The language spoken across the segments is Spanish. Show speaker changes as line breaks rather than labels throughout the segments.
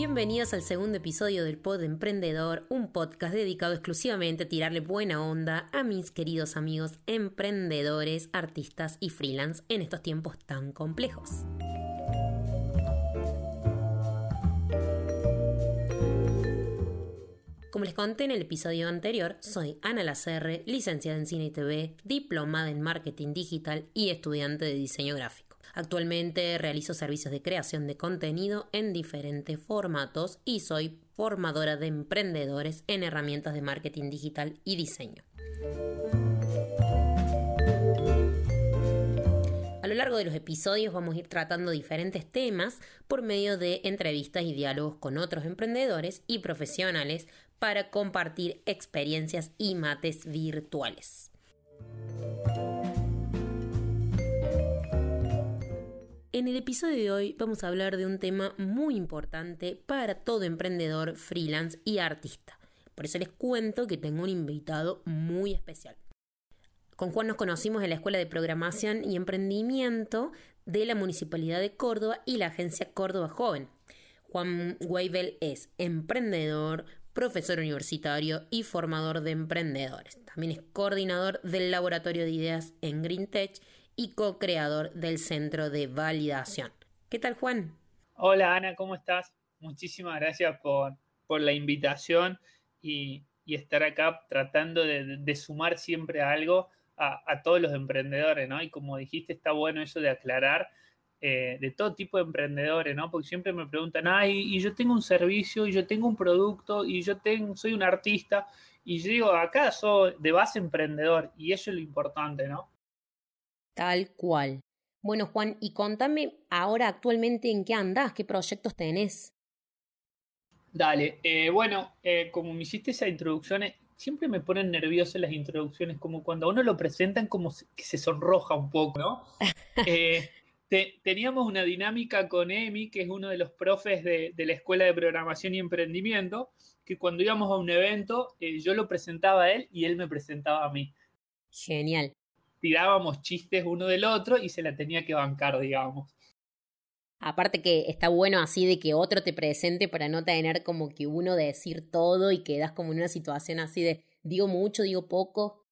Bienvenidos al segundo episodio del Pod Emprendedor, un podcast dedicado exclusivamente a tirarle buena onda a mis queridos amigos emprendedores, artistas y freelance en estos tiempos tan complejos. Como les conté en el episodio anterior, soy Ana Lacerre, licenciada en Cine y TV, diplomada en Marketing Digital y estudiante de Diseño Gráfico. Actualmente realizo servicios de creación de contenido en diferentes formatos y soy formadora de emprendedores en herramientas de marketing digital y diseño. A lo largo de los episodios vamos a ir tratando diferentes temas por medio de entrevistas y diálogos con otros emprendedores y profesionales para compartir experiencias y mates virtuales. En el episodio de hoy vamos a hablar de un tema muy importante para todo emprendedor, freelance y artista. Por eso les cuento que tengo un invitado muy especial. Con Juan nos conocimos en la Escuela de Programación y Emprendimiento de la Municipalidad de Córdoba y la Agencia Córdoba Joven. Juan Weibel es emprendedor, profesor universitario y formador de emprendedores. También es coordinador del Laboratorio de Ideas en GreenTech y co-creador del Centro de Validación. ¿Qué tal, Juan?
Hola, Ana, ¿cómo estás? Muchísimas gracias por, la invitación y, estar acá tratando de, sumar siempre algo a, todos los emprendedores, ¿no? Y como dijiste, está bueno eso de aclarar eh, de todo tipo de emprendedores, ¿no? Porque siempre me preguntan, ay, y yo tengo un servicio, y yo tengo un producto, y yo tengo, soy un artista, y yo digo, acá soy de base emprendedor, y eso es lo importante, ¿no?
Tal cual. Bueno, Juan, y contame ahora actualmente en qué andás, qué proyectos tenés.
Dale, eh, bueno, eh, como me hiciste esa introducción, eh, siempre me ponen nervioso las introducciones, como cuando a uno lo presentan como que se sonroja un poco, ¿no? teníamos una dinámica con Emi, que es uno de los profes de, de, la Escuela de Programación y Emprendimiento, que cuando íbamos a un evento, yo lo presentaba a él y él me presentaba a mí.
Genial
tirábamos chistes uno del otro y se la tenía que bancar, digamos.
Aparte que está bueno así de que otro te presente para no tener como que uno decir todo y quedas como en una situación así de digo mucho, digo poco.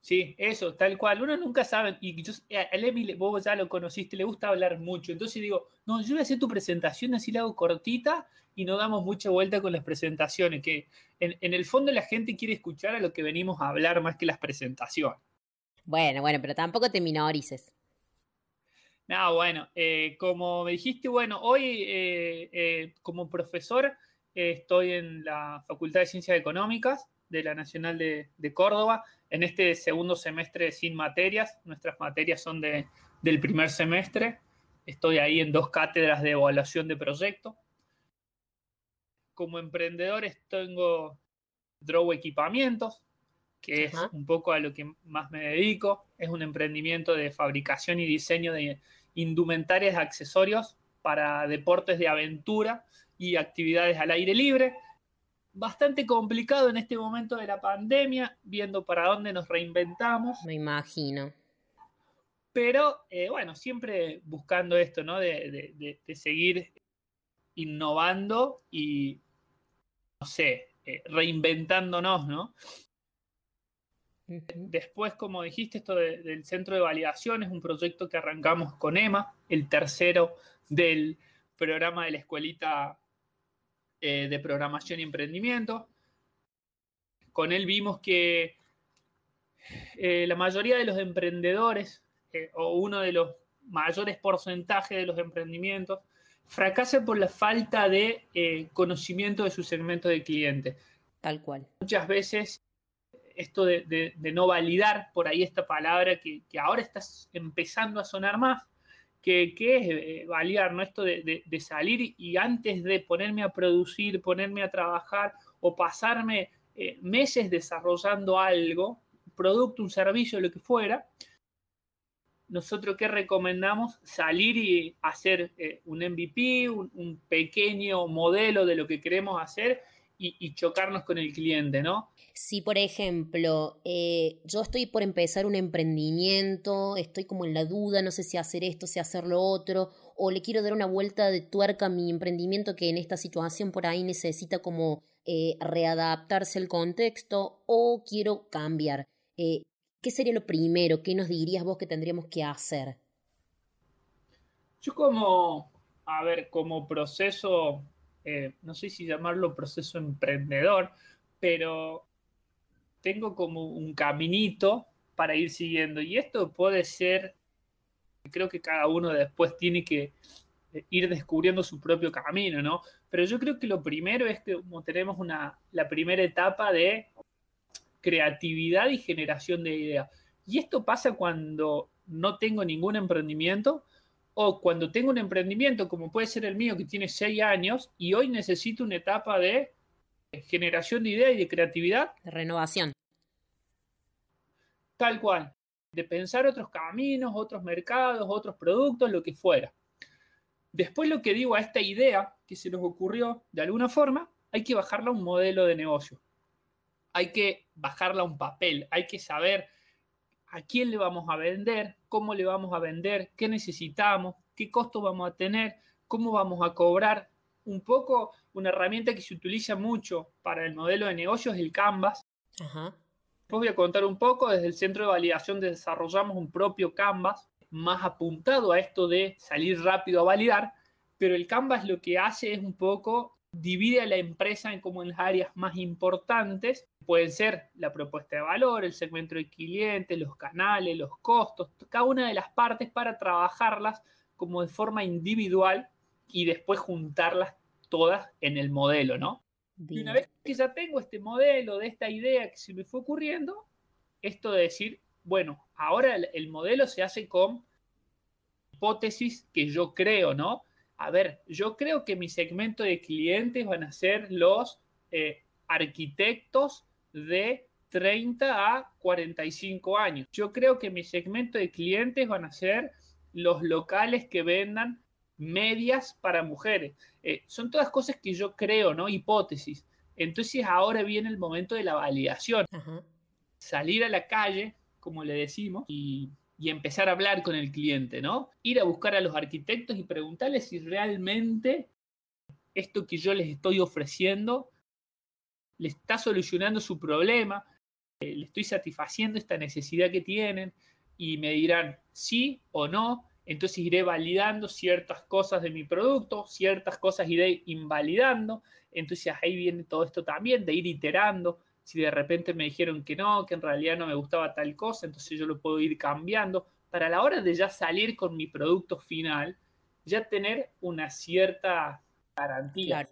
Sí, eso, tal cual. Uno nunca sabe. Y yo, a Emi, vos ya lo conociste, le gusta hablar mucho. Entonces digo, no, yo voy a hacer tu presentación, así la hago cortita y no damos mucha vuelta con las presentaciones. Que en, en el fondo la gente quiere escuchar a lo que venimos a hablar más que las presentaciones.
Bueno, bueno, pero tampoco te minorices.
No, bueno, eh, como me dijiste, bueno, hoy eh, eh, como profesor estoy en la Facultad de Ciencias Económicas de la Nacional de, Córdoba, en este segundo semestre sin materias, nuestras materias son de, del primer semestre, estoy ahí en dos cátedras de evaluación de proyecto. Como emprendedor tengo Draw Equipamientos, que es un poco a lo que más me dedico. Es un emprendimiento de fabricación y diseño de indumentarias accesorios para deportes de aventura y actividades al aire libre. Bastante complicado en este momento de la pandemia, viendo para dónde nos reinventamos.
Me imagino.
Pero eh, bueno, siempre buscando esto, ¿no? De, de, seguir innovando y, no sé, eh, reinventándonos, ¿no? Después, como dijiste, esto del centro de validación es un proyecto que arrancamos con EMA, el tercero del programa de la escuelita eh, de programación y emprendimiento. Con él vimos que eh, la mayoría de los emprendedores, eh, o uno de los mayores porcentajes de los emprendimientos, fracasan por la falta de conocimiento de su segmento de cliente.
Tal cual.
Muchas veces esto de, no validar por ahí esta palabra que, ahora está empezando a sonar más, que, es eh, validar, ¿no? Esto de, salir y antes de ponerme a producir, ponerme a trabajar o pasarme eh, meses desarrollando algo, producto, un servicio, lo que fuera, nosotros qué recomendamos? Salir y hacer eh, un MVP, un, pequeño modelo de lo que queremos hacer y, chocarnos con el cliente, ¿no?
Si, por ejemplo, eh, yo estoy por empezar un emprendimiento, estoy como en la duda, no sé si hacer esto, si hacer lo otro, o le quiero dar una vuelta de tuerca a mi emprendimiento que en esta situación por ahí necesita como eh, readaptarse al contexto, o quiero cambiar. Eh, ¿Qué sería lo primero? ¿Qué nos dirías vos que tendríamos que hacer?
Yo como, a ver, como proceso eh, no sé si llamarlo proceso emprendedor, pero tengo como un caminito para ir siguiendo. Y esto puede ser, creo que cada uno después tiene que eh, ir descubriendo su propio camino, ¿no? Pero yo creo que lo primero es que como tenemos una, la primera etapa de creatividad y generación de ideas. Y esto pasa cuando no tengo ningún emprendimiento o cuando tengo un emprendimiento como puede ser el mío que tiene seis años y hoy necesito una etapa de generación de ideas y de creatividad.
De renovación.
Tal cual. De pensar otros caminos, otros mercados, otros productos, lo que fuera. Después lo que digo a esta idea que se nos ocurrió de alguna forma, hay que bajarla a un modelo de negocio. Hay que bajarla a un papel. Hay que saber a quién le vamos a vender, cómo le vamos a vender, qué necesitamos, qué costo vamos a tener, cómo vamos a cobrar. Un poco una herramienta que se utiliza mucho para el modelo de negocios es el Canvas. Ajá. Después voy a contar un poco, desde el centro de validación desarrollamos un propio Canvas más apuntado a esto de salir rápido a validar, pero el Canvas lo que hace es un poco divide a la empresa en como en las áreas más importantes. Pueden ser la propuesta de valor, el segmento de clientes, los canales, los costos, cada una de las partes para trabajarlas como de forma individual y después juntarlas todas en el modelo, ¿no? Y una vez que ya tengo este modelo, de esta idea que se me fue ocurriendo, esto de decir, bueno, ahora el modelo se hace con hipótesis que yo creo, ¿no? a ver, yo creo que mi segmento de clientes van a ser los eh, arquitectos de 30 a 45 años. Yo creo que mi segmento de clientes van a ser los locales que vendan medias para mujeres. Eh, son todas cosas que yo creo, ¿no? Hipótesis. Entonces ahora viene el momento de la validación. Salir a la calle, como le decimos, y y empezar a hablar con el cliente, ¿no? Ir a buscar a los arquitectos y preguntarles si realmente esto que yo les estoy ofreciendo le está solucionando su problema, eh, le estoy satisfaciendo esta necesidad que tienen y me dirán sí o no, entonces iré validando ciertas cosas de mi producto, ciertas cosas iré invalidando, entonces ahí viene todo esto también de ir iterando, si de repente me dijeron que no, que en realidad no me gustaba tal cosa, entonces yo lo puedo ir cambiando. Para la hora de ya salir con mi producto final, ya tener una cierta garantía.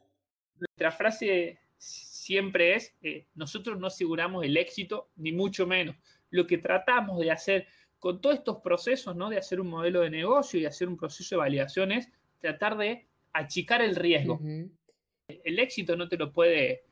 Nuestra frase siempre es, eh, nosotros no aseguramos el éxito, ni mucho menos. Lo que tratamos de hacer con todos estos procesos, ¿no? De hacer un modelo de negocio y hacer un proceso de validación es tratar de achicar el riesgo. El éxito no te lo puede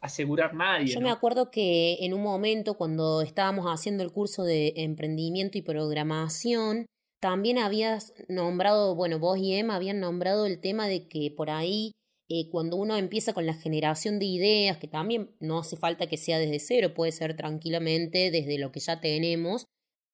asegurar nadie.
Yo me acuerdo que en un momento cuando estábamos haciendo el curso de emprendimiento y programación, también habías nombrado, bueno, vos y Emma habían nombrado el tema de que por ahí eh, cuando uno empieza con la generación de ideas, que también no hace falta que sea desde cero, puede ser tranquilamente desde lo que ya tenemos,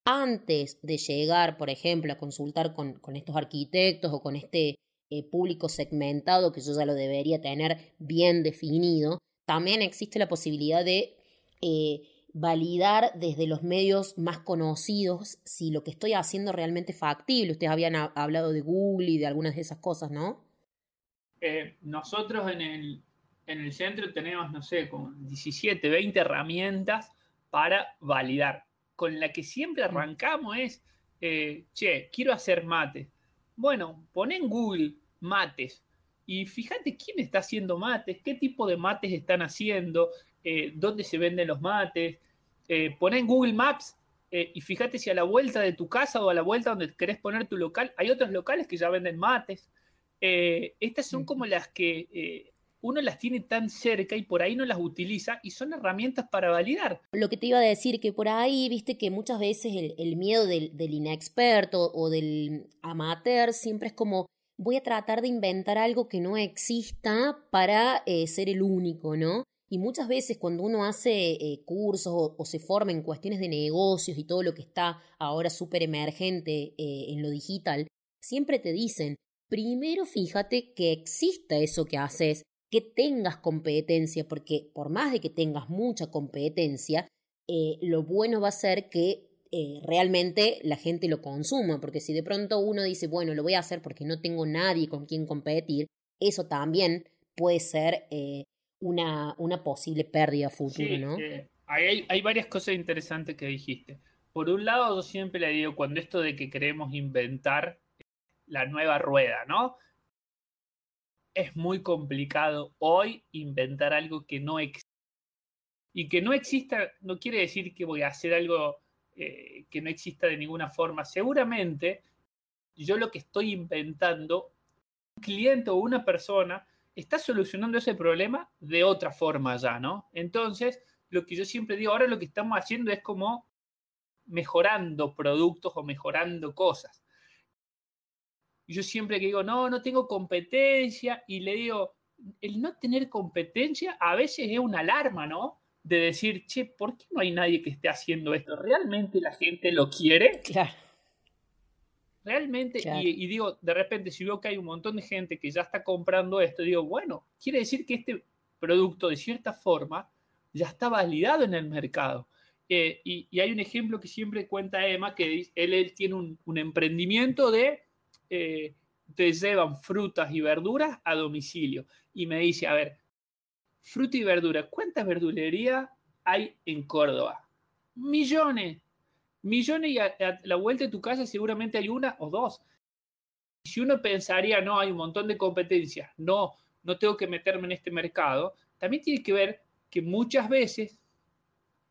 antes de llegar, por ejemplo, a consultar con, estos arquitectos o con este eh, público segmentado, que yo ya lo debería tener bien definido, también existe la posibilidad de eh, validar desde los medios más conocidos si lo que estoy haciendo es realmente factible. Ustedes habían hablado de Google y de algunas de esas cosas, ¿no?
Eh, nosotros en el, en el centro tenemos, no sé, como 17, 20 herramientas para validar. Con la que siempre arrancamos es, eh, che, quiero hacer mate. Bueno, pon en Google mates y fíjate quién está haciendo mates, qué tipo de mates están haciendo, eh, dónde se venden los mates. Eh, pon en Google Maps eh, y fíjate si a la vuelta de tu casa o a la vuelta donde querés poner tu local, hay otros locales que ya venden mates. Estas son como las que uno las tiene tan cerca y por ahí no las utiliza y son herramientas para validar.
Lo que te iba a decir, que por ahí, viste que muchas veces el, miedo del, del, inexperto o del amateur siempre es como voy a tratar de inventar algo que no exista para eh, ser el único, ¿no? Y muchas veces cuando uno hace eh, cursos o, se forma en cuestiones de negocios y todo lo que está ahora súper emergente eh, en lo digital, siempre te dicen, primero fíjate que exista eso que haces, que tengas competencia, porque por más de que tengas mucha competencia, lo bueno va a ser que eh, realmente la gente lo consuma, porque si de pronto uno dice, bueno, lo voy a hacer porque no tengo nadie con quien competir, eso también puede ser eh, una, una posible pérdida futura, ¿no?
Eh, hay, hay varias cosas interesantes que dijiste. Por un lado, yo siempre le digo, cuando esto de que queremos inventar la nueva rueda, ¿no? Es muy complicado hoy inventar algo que no existe. Y que no exista no quiere decir que voy a hacer algo eh, que no exista de ninguna forma. Seguramente yo lo que estoy inventando, un cliente o una persona está solucionando ese problema de otra forma ya, ¿no? Entonces, lo que yo siempre digo, ahora lo que estamos haciendo es como mejorando productos o mejorando cosas. Yo siempre que digo, no, no tengo competencia, y le digo, el no tener competencia a veces es una alarma, ¿no? de decir, che, ¿por qué no hay nadie que esté haciendo esto? ¿Realmente la gente lo quiere?
Claro.
Realmente, Y, digo, de repente, si veo que hay un montón de gente que ya está comprando esto, digo, bueno, quiere decir que este producto, de cierta forma, ya está validado en el mercado. Eh, y, hay un ejemplo que siempre cuenta Emma, que él, él tiene un, emprendimiento de, eh, te llevan frutas y verduras a domicilio. Y me dice, a ver, fruta y verdura. ¿Cuántas verdulerías hay en Córdoba? Millones. Millones y a, la vuelta de tu casa seguramente hay una o dos. Si uno pensaría, no, hay un montón de competencias, no, no tengo que meterme en este mercado, también tiene que ver que muchas veces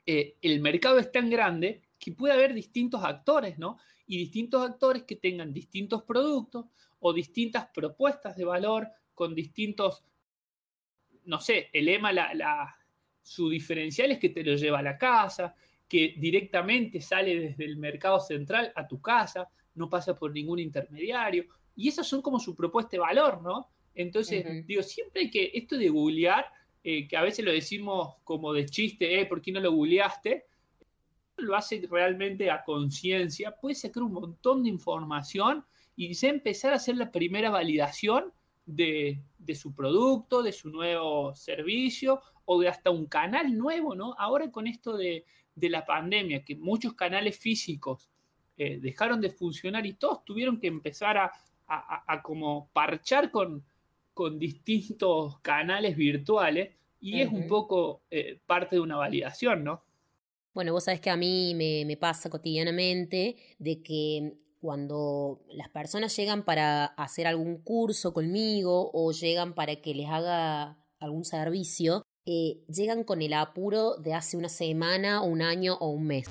eh, el mercado es tan grande que puede haber distintos actores, ¿no? Y distintos actores que tengan distintos productos o distintas propuestas de valor con distintos no sé, el EMA, la, su diferencial es que te lo lleva a la casa, que directamente sale desde el mercado central a tu casa, no pasa por ningún intermediario. Y esas son como su propuesta de valor, ¿no? Entonces, digo, siempre hay que, esto de googlear, eh, que a veces lo decimos como de chiste, eh, ¿por qué no lo googleaste? Lo hace realmente a conciencia, puede sacar un montón de información y ya empezar a hacer la primera validación de, su producto, de su nuevo servicio o de hasta un canal nuevo, ¿no? Ahora con esto de, la pandemia, que muchos canales físicos eh, dejaron de funcionar y todos tuvieron que empezar a, como parchar con, con, distintos canales virtuales y es un poco eh, parte de una validación, ¿no?
Bueno, vos sabés que a mí me, pasa cotidianamente de que cuando las personas llegan para hacer algún curso conmigo o llegan para que les haga algún servicio, eh, llegan con el apuro de hace una semana, un año o un mes,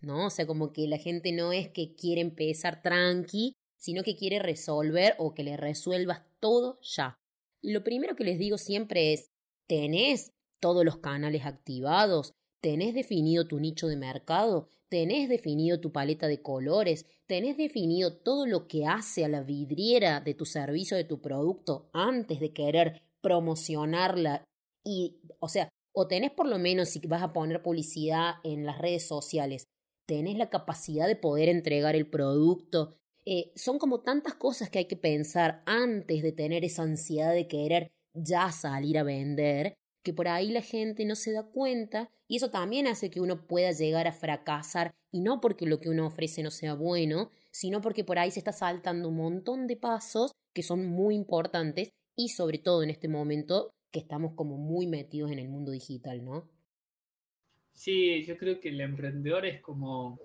¿no? O sea, como que la gente no es que quiere empezar tranqui, sino que quiere resolver o que le resuelvas todo ya. Lo primero que les digo siempre es, ¿tenés todos los canales activados? ¿Tenés definido tu nicho de mercado? tenés definido tu paleta de colores, tenés definido todo lo que hace a la vidriera de tu servicio, de tu producto, antes de querer promocionarla. Y, o sea, o tenés por lo menos, si vas a poner publicidad en las redes sociales, tenés la capacidad de poder entregar el producto. Eh, son como tantas cosas que hay que pensar antes de tener esa ansiedad de querer ya salir a vender que por ahí la gente no se da cuenta y eso también hace que uno pueda llegar a fracasar y no porque lo que uno ofrece no sea bueno, sino porque por ahí se está saltando un montón de pasos que son muy importantes y sobre todo en este momento que estamos como muy metidos en el mundo digital, ¿no?
Sí, yo creo que el emprendedor es como...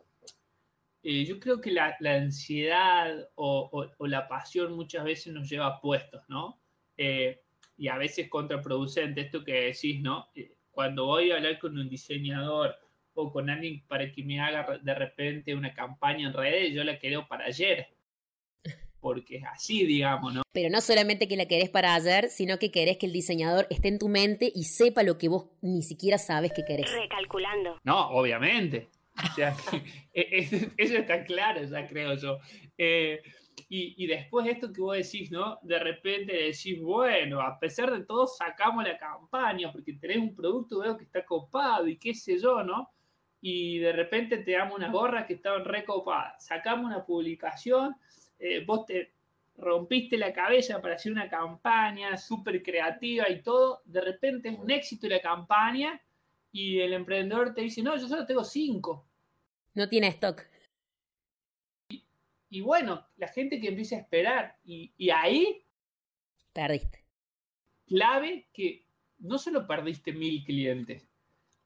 Eh, yo creo que la, ansiedad o, la pasión muchas veces nos lleva a puestos, ¿no? Eh, y a veces contraproducente esto que decís, ¿no? Eh, cuando voy a hablar con un diseñador o con alguien para que me haga de repente una campaña en redes, yo la quiero para ayer. Porque es así, digamos, ¿no?
Pero no solamente que la querés para ayer, sino que querés que el diseñador esté en tu mente y sepa lo que vos ni siquiera sabes que querés.
Recalculando.
No, obviamente. O sea, e, eso está claro, ya creo yo. Eh, y, después esto que vos decís, ¿no? De repente decís, bueno, a pesar de todo sacamos la campaña porque tenés un producto, veo que está copado y qué sé yo, ¿no? Y de repente te damos una gorra que estaban recopadas. Sacamos una publicación, eh, vos te rompiste la cabeza para hacer una campaña súper creativa y todo, de repente es un éxito la campaña y el emprendedor te dice, no, yo solo tengo cinco.
No tiene stock.
Y, bueno, la gente que empieza a esperar y, y ahí...
Perdiste.
Clave que no solo perdiste mil clientes,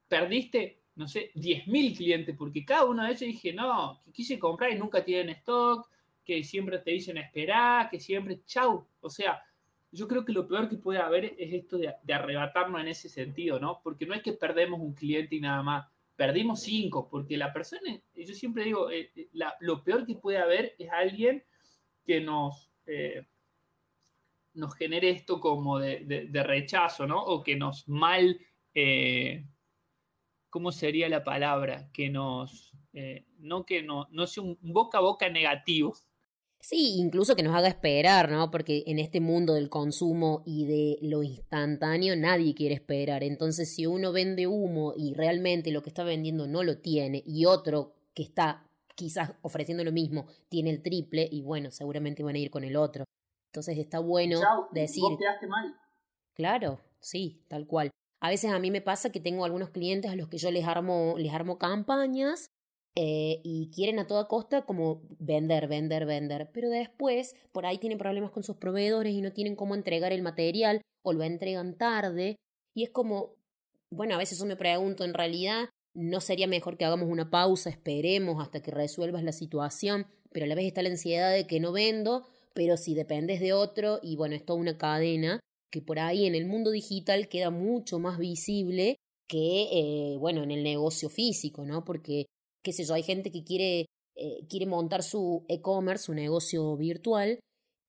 perdiste, no sé, diez mil clientes, porque cada uno de ellos dije, no, que quise comprar y nunca tienen stock, que siempre te dicen esperar, que siempre, chau. O sea, yo creo que lo peor que puede haber es esto de, arrebatarnos en ese sentido, ¿no? Porque no es que perdemos un cliente y nada más, perdimos cinco, porque la persona, yo siempre digo, eh, eh, lo peor que puede haber es alguien que nos, eh, nos genere esto como de, rechazo, ¿no? O que nos mal, ¿cómo sería la palabra? Que nos, no que no, no sea un boca a boca negativo,
Sí, incluso que nos haga esperar, ¿no? Porque en este mundo del consumo y de lo instantáneo nadie quiere esperar. Entonces, si uno vende humo y realmente lo que está vendiendo no lo tiene y otro que está quizás ofreciendo lo mismo tiene el triple y bueno, seguramente van a ir con el otro. Entonces está bueno decir...
Vos quedaste mal.
Claro, sí, tal cual. A veces a mí me pasa que tengo algunos clientes a los que yo les armo, les armo campañas eh, y quieren a toda costa como vender, vender, vender, pero después por ahí tienen problemas con sus proveedores y no tienen cómo entregar el material o lo entregan tarde y es como, bueno, a veces yo me pregunto, en realidad, ¿no sería mejor que hagamos una pausa, esperemos hasta que resuelvas la situación, pero a la vez está la ansiedad de que no vendo, pero si dependes de otro y bueno, es toda una cadena que por ahí en el mundo digital queda mucho más visible que, eh, bueno, en el negocio físico, ¿no? Porque qué sé yo, hay gente que quiere, eh, quiere montar su e-commerce, su negocio virtual,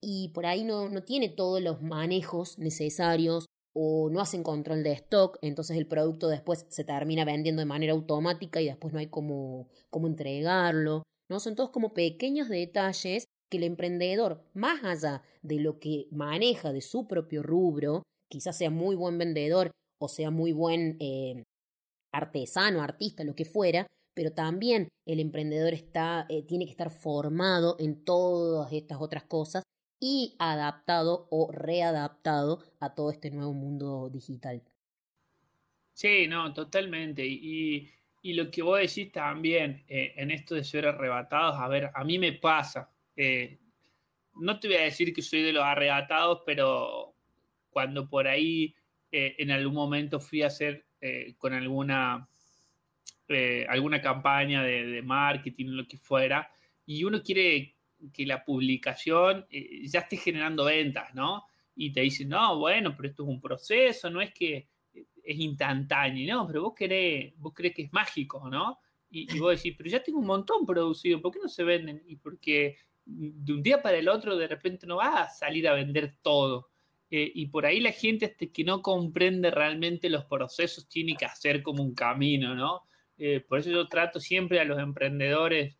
y por ahí no, no tiene todos los manejos necesarios o no hacen control de stock, entonces el producto después se termina vendiendo de manera automática y después no hay cómo, cómo entregarlo. ¿no? Son todos como pequeños detalles que el emprendedor, más allá de lo que maneja de su propio rubro, quizás sea muy buen vendedor o sea muy buen eh, artesano, artista, lo que fuera, pero también el emprendedor está, eh, tiene que estar formado en todas estas otras cosas y adaptado o readaptado a todo este nuevo mundo digital.
Sí, no, totalmente. Y, y lo que vos decís también eh, en esto de ser arrebatados, a ver, a mí me pasa. Eh, no te voy a decir que soy de los arrebatados, pero cuando por ahí en algún momento fui a hacer con alguna eh, alguna campaña de, marketing, lo que fuera, y uno quiere que la publicación eh, ya esté generando ventas, ¿no? Y te dicen, no, bueno, pero esto es un proceso, no es que es instantáneo, ¿no? Pero vos querés, vos crees que es mágico, ¿no? Y, vos decís, pero ya tengo un montón producido, ¿por qué no se venden? Y porque de un día para el otro de repente no va a salir a vender todo. Eh, y por ahí la gente este, que no comprende realmente los procesos tiene que hacer como un camino, ¿no? Eh, por eso yo trato siempre a los emprendedores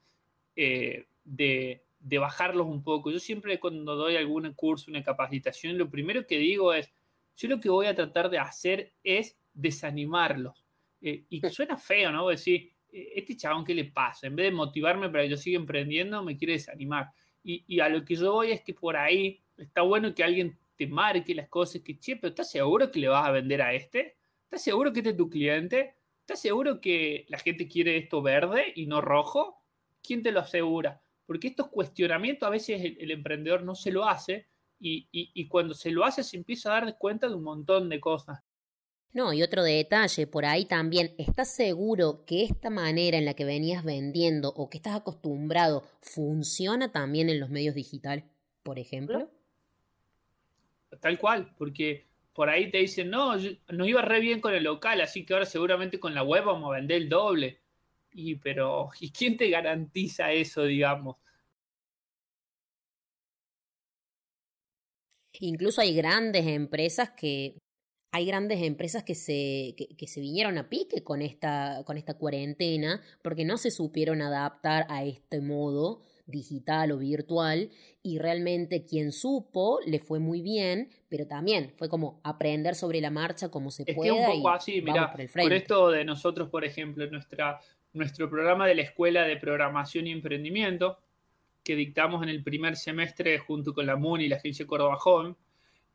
eh, de, bajarlos un poco. Yo siempre cuando doy algún curso, una capacitación, lo primero que digo es, yo lo que voy a tratar de hacer es desanimarlos. Eh, y suena feo, ¿no? Decir, este chabón, ¿qué le pasa? En vez de motivarme para que yo siga emprendiendo, me quiere desanimar. Y, y, a lo que yo voy es que por ahí está bueno que alguien te marque las cosas, que, che, pero ¿estás seguro que le vas a vender a este? ¿Estás seguro que este es tu cliente? ¿Estás seguro que la gente quiere esto verde y no rojo? ¿Quién te lo asegura? Porque estos cuestionamientos a veces el, emprendedor no se lo hace y, cuando se lo hace se empieza a dar cuenta de un montón de cosas.
No, y otro detalle, por ahí también, ¿estás seguro que esta manera en la que venías vendiendo o que estás acostumbrado funciona también en los medios digitales, por ejemplo?
Tal cual, porque por ahí te dicen, no, nos iba re bien con el local, así que ahora seguramente con la web vamos a vender el doble. Y pero, ¿y quién te garantiza eso, digamos?
Incluso hay grandes empresas que hay grandes empresas que se, que, se vinieron a pique con esta, con esta cuarentena porque no se supieron adaptar a este modo digital o virtual y realmente quien supo le fue muy bien, pero también fue como aprender sobre la marcha como se puede.
un poco así, mira, por, por, esto de nosotros, por ejemplo, nuestra, nuestro programa de la Escuela de Programación y Emprendimiento, que dictamos en el primer semestre junto con la MUN y la Agencia Córdoba Joven,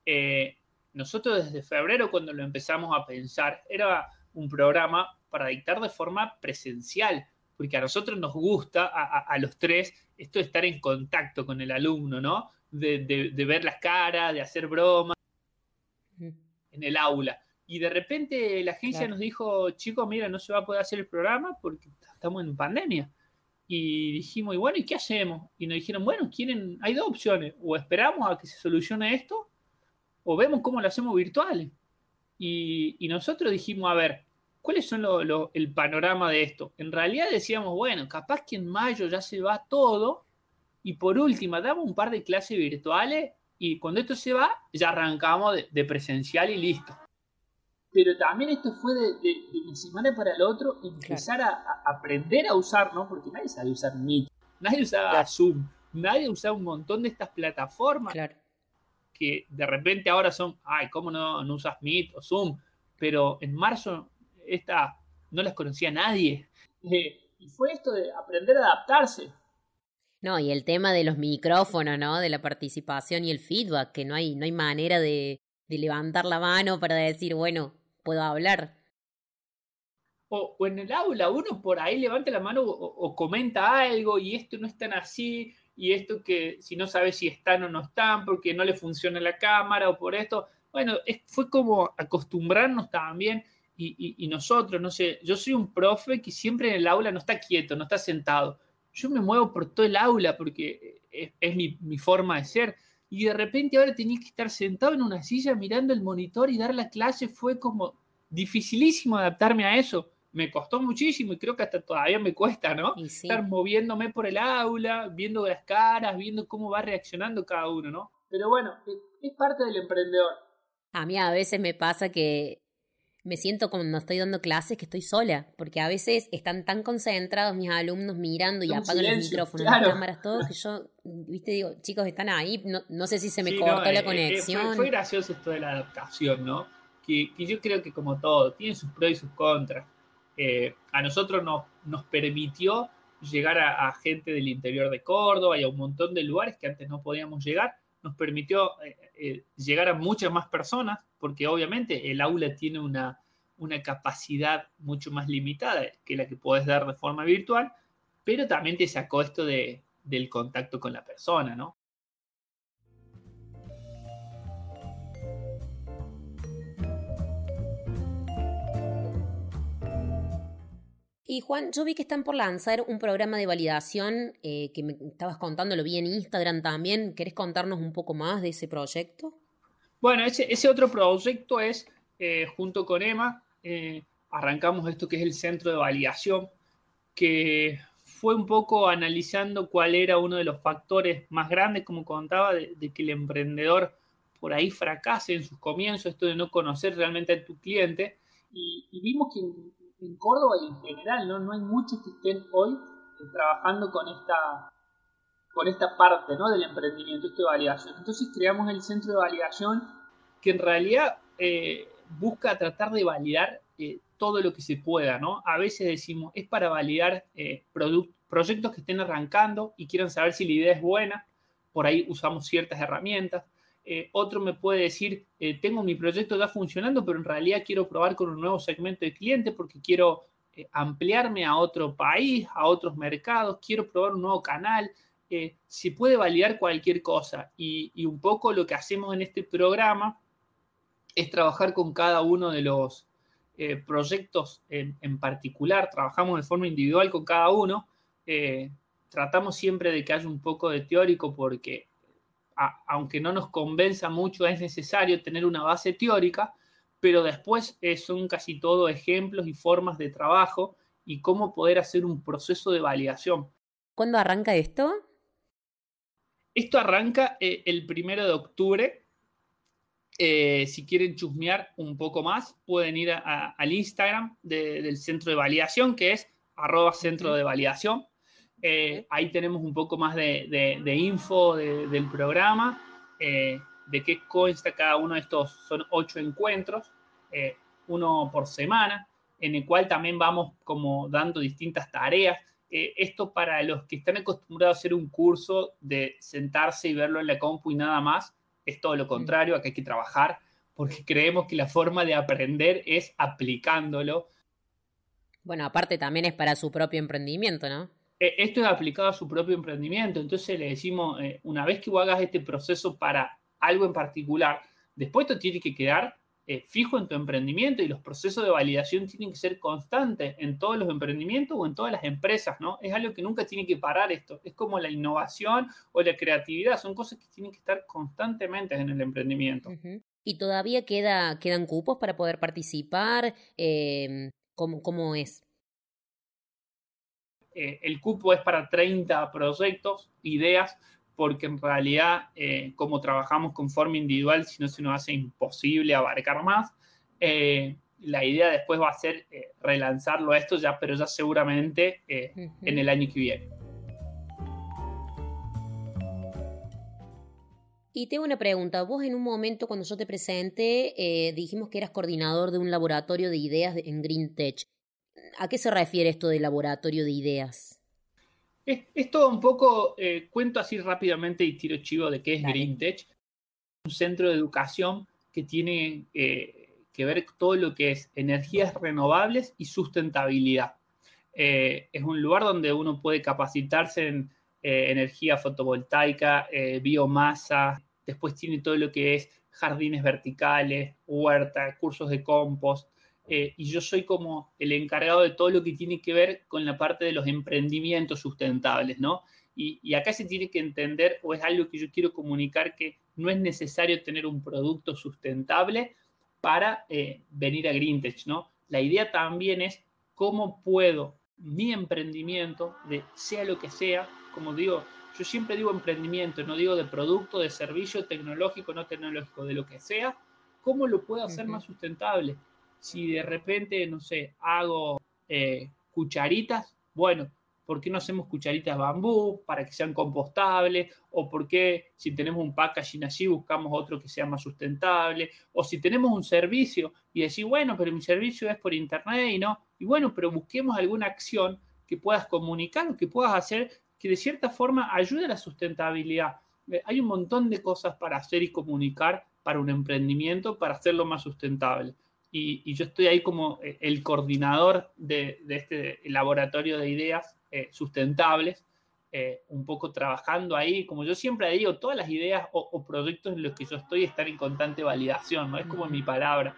eh, nosotros desde febrero cuando lo empezamos a pensar, era un programa para dictar de forma presencial, porque a nosotros nos gusta, a, los tres, esto de estar en contacto con el alumno, ¿no? De, ver las caras, de hacer bromas en el aula. Y de repente la agencia nos dijo, chicos, mira, no se va a poder hacer el programa porque estamos en pandemia. Y dijimos, y bueno, ¿y qué hacemos? Y nos dijeron, bueno, quieren, hay dos opciones, o esperamos a que se solucione esto, o vemos cómo lo hacemos virtual. Y, nosotros dijimos, a ver, ¿cuáles son el panorama de esto? En realidad decíamos, bueno, capaz que en mayo ya se va todo y por última damos un par de clases virtuales y cuando esto se va ya arrancamos de, presencial y listo. Pero también esto fue de, de, una semana para el otro empezar a, aprender a usar, ¿no? Porque nadie sabe usar Meet, nadie usaba Zoom, nadie usaba un montón de estas plataformas. Claro que de repente ahora son, ay, ¿cómo no, no usas Meet o Zoom? Pero en marzo esta no las conocía nadie. Eh, y fue esto de aprender a adaptarse.
No, y el tema de los micrófonos, ¿no? De la participación y el feedback, que no hay, no hay manera de, de levantar la mano para decir, bueno, puedo hablar.
O, en el aula uno por ahí levanta la mano o, comenta algo y esto no es tan así y esto que si no sabes si están o no están porque no le funciona la cámara o por esto. Bueno, fue como acostumbrarnos también y, nosotros, no sé, yo soy un profe que siempre en el aula no está quieto, no está sentado. Yo me muevo por todo el aula porque es, mi, mi, forma de ser. Y de repente ahora tenía que estar sentado en una silla mirando el monitor y dar la clase. Fue como dificilísimo adaptarme a eso me costó muchísimo y creo que hasta todavía me cuesta, ¿no? Estar moviéndome por el aula, viendo las caras, viendo cómo va reaccionando cada uno, ¿no? Pero bueno, es parte del emprendedor.
A mí a veces me pasa que me siento como no estoy dando clases que estoy sola, porque a veces están tan concentrados mis alumnos mirando y apagan los micrófonos, las cámaras, todo, que yo, viste, digo, chicos, están ahí, no, sé si se me cortó la eh, eh, conexión.
fue, gracioso esto de la adaptación, ¿no? Que, que, yo creo que como todo, tiene sus pros y sus contras. Eh, a nosotros nos, nos permitió llegar a, gente del interior de Córdoba y a un montón de lugares que antes no podíamos llegar. Nos permitió eh, eh, llegar a muchas más personas, porque obviamente el aula tiene una, una capacidad mucho más limitada que la que puedes dar de forma virtual, pero también te sacó esto de, del contacto con la persona, ¿no?
Y Juan, yo vi que están por lanzar un programa de validación eh, que me estabas contando, lo vi en Instagram también. ¿Querés contarnos un poco más de ese proyecto?
Bueno, ese, otro proyecto es, eh, junto con Emma, eh, arrancamos esto que es el centro de validación, que fue un poco analizando cuál era uno de los factores más grandes, como contaba, de, que el emprendedor por ahí fracase en sus comienzos, esto de no conocer realmente a tu cliente. Y vimos que en Córdoba y en general, ¿no? No hay muchos que estén hoy eh, trabajando con esta, con esta parte, ¿no? Del emprendimiento, esto de validación. Entonces creamos el centro de validación que en realidad eh, busca tratar de validar eh, todo lo que se pueda, ¿no? A veces decimos, es para validar proyectos que estén arrancando y quieran saber si la idea es buena, por ahí usamos ciertas herramientas. Eh, otro me puede decir, eh, tengo mi proyecto ya funcionando, pero en realidad quiero probar con un nuevo segmento de cliente porque quiero eh, ampliarme a otro país, a otros mercados, quiero probar un nuevo canal. se puede validar cualquier cosa y, un poco lo que hacemos en este programa es trabajar con cada uno de los proyectos en, en, particular, trabajamos de forma individual con cada uno, tratamos siempre de que haya un poco de teórico porque aunque no nos convenza mucho, es necesario tener una base teórica, pero después son casi todo ejemplos y formas de trabajo y cómo poder hacer un proceso de validación.
¿Cuándo arranca esto?
Esto arranca eh, el primero de octubre. eh, si quieren chusmear un poco más, pueden ir al Instagram del centro de validación, que es arroba centro de validación. Eh, ahí tenemos un poco más de, info del programa, eh, de qué consta cada uno de estos. Son ocho encuentros, uno por semana, en el cual también vamos como dando distintas tareas. esto para los que están acostumbrados a hacer un curso de sentarse y verlo en la compu y nada más, es todo lo contrario, acá hay que trabajar, porque creemos que la forma de aprender es aplicándolo.
Bueno, aparte también es para su propio emprendimiento, ¿no?
E, esto es aplicado a su propio emprendimiento, entonces le decimos, eh, una vez que hagas este proceso para algo en particular, después te tiene que quedar eh, fijo en tu emprendimiento y los procesos de validación tienen que ser constantes en todos los emprendimientos o en todas las empresas, ¿no? Es algo que nunca tiene que parar esto. Es como la innovación o la creatividad, son cosas que tienen que estar constantemente en el emprendimiento.
¿Y todavía queda, quedan cupos para poder participar? Em, ¿cómo, es?
Eh, el cupo es para 30 proyectos, ideas, porque en realidad, eh, como trabajamos con forma individual, si no se nos hace imposible abarcar más, eh, la idea después va a ser relanzarlo a esto ya, pero ya seguramente en el año que viene.
Y tengo una pregunta. Vos en un momento cuando yo te presenté dijimos que eras coordinador de un laboratorio de ideas en Green Tech. ¿A qué se refiere esto de laboratorio de ideas?
Es, todo un poco, eh, cuento así rápidamente y tiro chivo de qué es Green Tech. Un centro de educación que tiene eh, que ver todo lo que es energías renovables y sustentabilidad. Eh, es un lugar donde uno puede capacitarse en energía fotovoltaica, biomasa, después tiene todo lo que es jardines verticales, huerta, cursos de compost, eh, y yo soy como el encargado de todo lo que tiene que ver con la parte de los emprendimientos sustentables, ¿no? Y, acá se tiene que entender, o es algo que yo quiero comunicar, que no es necesario tener un producto sustentable para eh, venir a GreenTech, ¿no? La idea también es cómo puedo mi emprendimiento, de sea lo que sea, como digo, yo siempre digo emprendimiento, no digo de producto, de servicio tecnológico, no tecnológico, de lo que sea, cómo lo puedo hacer más sustentable si de repente, no sé, hago eh, cucharitas, bueno, ¿por qué no hacemos cucharitas bambú para que sean compostables? ¿O por qué si tenemos un packaging así buscamos otro que sea más sustentable? O si tenemos un servicio y decir, bueno, pero mi servicio es por internet y no, y bueno, pero busquemos alguna acción que puedas comunicar o que puedas hacer que de cierta forma ayude a la sustentabilidad. Eh, hay un montón de cosas para hacer y comunicar para un emprendimiento para hacerlo más sustentable y, yo estoy ahí como eh, el coordinador de, este laboratorio de ideas eh, sustentables, eh, un poco trabajando ahí, como yo siempre digo, todas las ideas o, proyectos en los que yo estoy están en constante validación, ¿no? Es como mi palabra,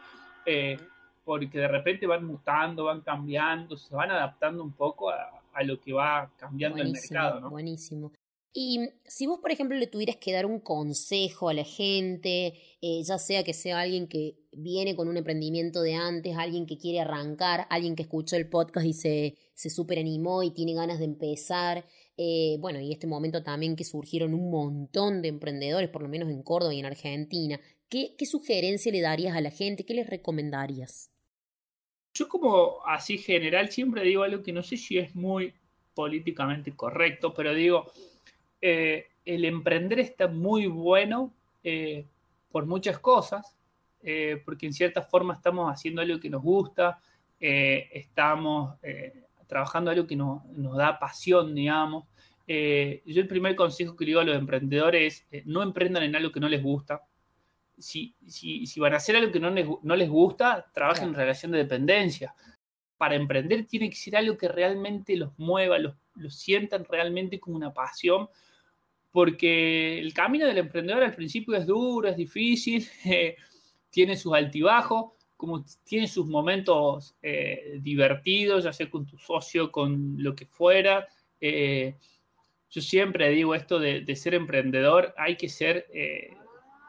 porque de repente van mutando, van cambiando, se van adaptando un poco a, lo que va cambiando el mercado, ¿no?
Buenísimo. Y si vos, por ejemplo, le tuvieras que dar un consejo a la gente, eh, ya sea que sea alguien que viene con un emprendimiento de antes, alguien que quiere arrancar, alguien que escuchó el podcast y se, se super animó y tiene ganas de empezar, eh, bueno, y este momento también que surgieron un montón de emprendedores, por lo menos en Córdoba y en Argentina, ¿qué, qué sugerencia le darías a la gente? ¿Qué les recomendarías?
Yo como así general siempre digo algo que no sé si es muy políticamente correcto, pero digo, eh, el emprender está muy bueno eh, por muchas cosas, eh, porque en cierta forma estamos haciendo algo que nos gusta, estamos trabajando algo que nos, da pasión, digamos. yo el primer consejo que le digo a los emprendedores es no emprendan en algo que no les gusta. Si, si, si van a hacer algo que no les, no les gusta, trabajen en relación de dependencia. Para emprender tiene que ser algo que realmente los mueva, los, los sientan realmente como una pasión, porque el camino del emprendedor al principio es duro, es difícil, eh, tiene sus altibajos, como tiene sus momentos eh, divertidos, ya sea con tu socio, con lo que fuera. Eh, yo siempre digo esto de, ser emprendedor, hay que ser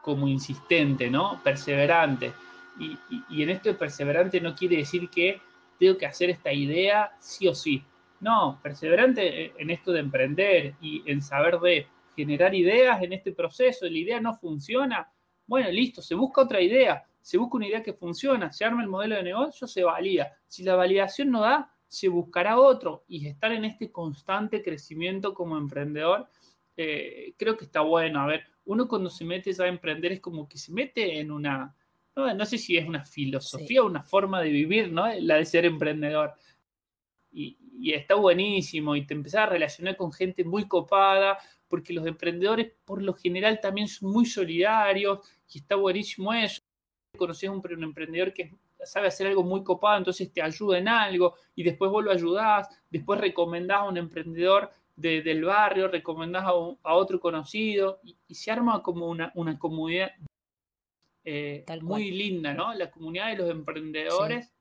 como insistente, ¿no? Perseverante. Y, y, en esto de perseverante no quiere decir que tengo que hacer esta idea sí o sí. No, perseverante en esto de emprender y en saber de generar ideas en este proceso, la idea no funciona, Bueno, listo, se busca otra idea, se busca una idea que funciona, se arma el modelo de negocio, se valida. Si la validación no da, se buscará otro y estar en este constante crecimiento como emprendedor, eh, creo que está bueno. A ver, uno cuando se mete a emprender es como que se mete en una, no, sé si es una filosofía o una forma de vivir, ¿no? La de ser emprendedor. Y, y, está buenísimo y te empezás a relacionar con gente muy copada, porque los emprendedores por lo general también son muy solidarios y está buenísimo eso. Conoces a un, un emprendedor que sabe hacer algo muy copado, entonces te ayuda en algo y después vos lo ayudás, después recomendás a un emprendedor del barrio, recomendás a, a otro conocido y, se arma como una, una comunidad eh, muy linda, ¿no? La comunidad de los emprendedores.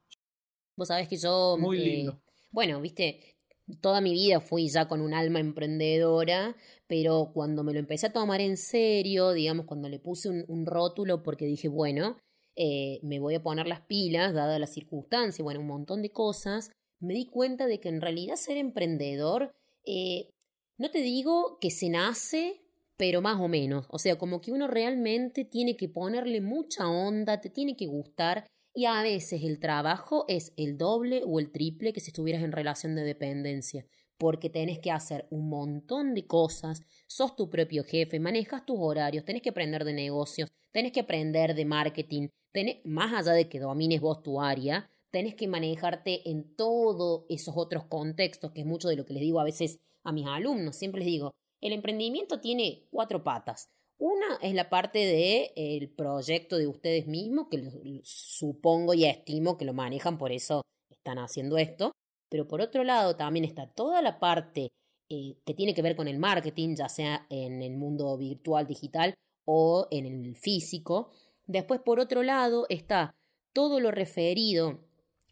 Vos sabés que yo...
Muy eh, lindo.
bueno, viste, toda mi vida fui ya con un alma emprendedora, pero cuando me lo empecé a tomar en serio, digamos, cuando le puse un rótulo porque dije, bueno, eh, me voy a poner las pilas, dada la circunstancia, bueno, un montón de cosas, me di cuenta de que en realidad ser emprendedor, eh, no te digo que se nace, pero más o menos, o sea, como que uno realmente tiene que ponerle mucha onda, te tiene que gustar, y a veces el trabajo es el doble o el triple que si estuvieras en relación de dependencia porque tenés que hacer un montón de cosas, sos tu propio jefe, manejas tus horarios, tenés que aprender de negocios, tenés que aprender de marketing, tenés, más allá de que domines vos tu área, tenés que manejarte en todos esos otros contextos, que es mucho de lo que les digo a veces a mis alumnos, siempre les digo, el emprendimiento tiene cuatro patas. Una es la parte del el proyecto de ustedes mismos, que supongo y estimo que lo manejan, por eso están haciendo esto. Pero por otro lado también está toda la parte eh, que tiene que ver con el marketing, ya sea en el mundo virtual, digital o en el físico. Después, por otro lado, está todo lo referido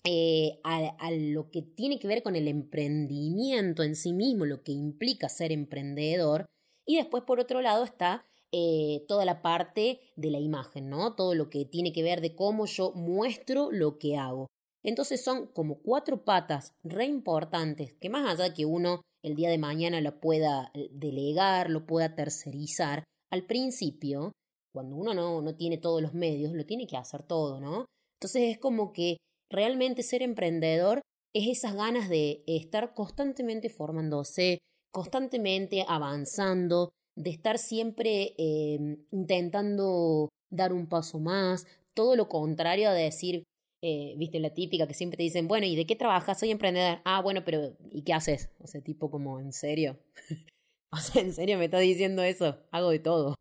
eh, a, lo que tiene que ver con el emprendimiento en sí mismo, lo que implica ser emprendedor. Y después, por otro lado, está eh, toda la parte de la imagen, ¿no? Todo lo que tiene que ver de cómo yo muestro lo que hago. Entonces son como cuatro patas re importantes que más allá que uno el día de mañana lo pueda eh, delegar, lo pueda tercerizar, al principio, cuando uno no, no tiene todos los medios, lo tiene que hacer todo, ¿no? Entonces es como que realmente ser emprendedor es esas ganas de estar constantemente formándose, constantemente avanzando, de estar siempre em, intentando dar un paso más, todo lo contrario a decir, eh, viste la típica que siempre te dicen, bueno, ¿y de qué trabajas? Soy emprendedor. Ah, bueno, pero ¿y qué haces? O sea, tipo como, ¿en serio? o sea, ¿en serio me estás diciendo eso? Hago de todo.